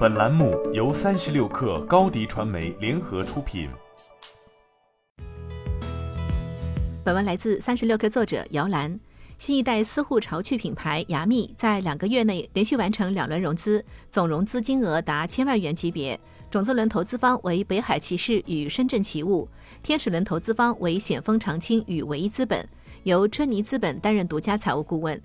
本栏目由三十六氪高低传媒联合出品。本文来自三十六氪作者姚兰。新一代私护潮趣品牌雅蜜在两个月内连续完成两轮融资，总融资金额达千万元级别。种子轮投资方为北海骑士与深圳奇物，天使轮投资方为险峰长青与唯一资本，由春泥资本担任独家财务顾问。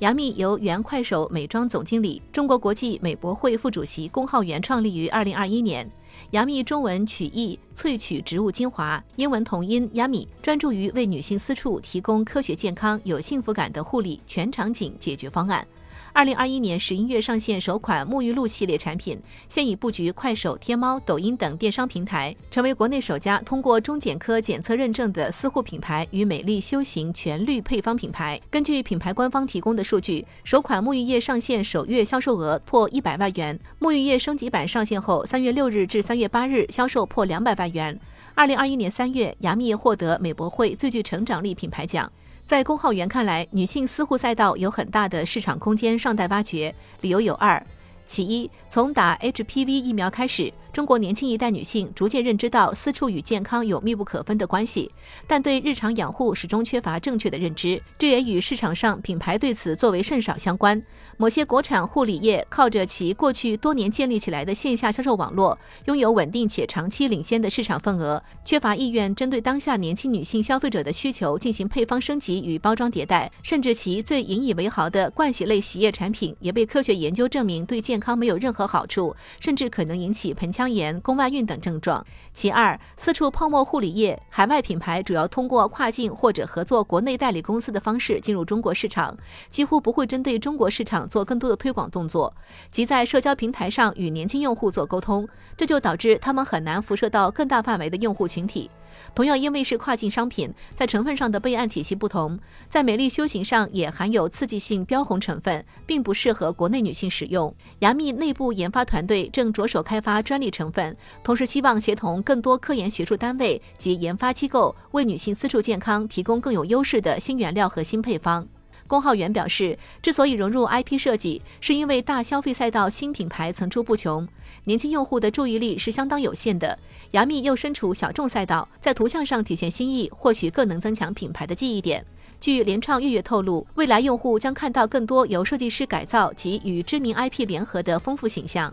杨幂由原快手美妆总经理、中国国际美博会副主席龚浩源创立于二零二一年。杨幂中文曲艺萃取植物精华，英文同音 yam 专注于为女性私处提供科学、健康、有幸福感的护理全场景解决方案。二零二一年十一月上线首款沐浴露系列产品，现已布局快手、天猫、抖音等电商平台，成为国内首家通过中检科检测认证的私护品牌与美丽修行全绿配方品牌。根据品牌官方提供的数据，首款沐浴液上线首月销售额破一百万元，沐浴液升级版上线后，三月六日至三月八日销售破两百万元。二零二一年三月，雅蜜获得美博会最具成长力品牌奖。在龚浩源看来，女性私护赛道有很大的市场空间尚待挖掘，理由有二。其一，从打 HPV 疫苗开始，中国年轻一代女性逐渐认知到私处与健康有密不可分的关系，但对日常养护始终缺乏正确的认知，这也与市场上品牌对此作为甚少相关。某些国产护理业靠着其过去多年建立起来的线下销售网络，拥有稳定且长期领先的市场份额，缺乏意愿针对当下年轻女性消费者的需求进行配方升级与包装迭代，甚至其最引以为豪的盥洗类洗液产品也被科学研究证明对健康没有任何好处，甚至可能引起盆腔炎、宫外孕等症状。其二，四处泡沫护理液海外品牌主要通过跨境或者合作国内代理公司的方式进入中国市场，几乎不会针对中国市场做更多的推广动作，即在社交平台上与年轻用户做沟通，这就导致他们很难辐射到更大范围的用户群体。同样，因为是跨境商品，在成分上的备案体系不同，在美丽修行上也含有刺激性标红成分，并不适合国内女性使用。雅蜜内部研发团队正着手开发专利成分，同时希望协同更多科研学术单位及研发机构，为女性私处健康提供更有优势的新原料和新配方。龚浩源表示，之所以融入 IP 设计，是因为大消费赛道新品牌层出不穷，年轻用户的注意力是相当有限的。雅蜜又身处小众赛道，在图像上体现新意，或许更能增强品牌的记忆点。据联创月月透露，未来用户将看到更多由设计师改造及与知名 IP 联合的丰富形象。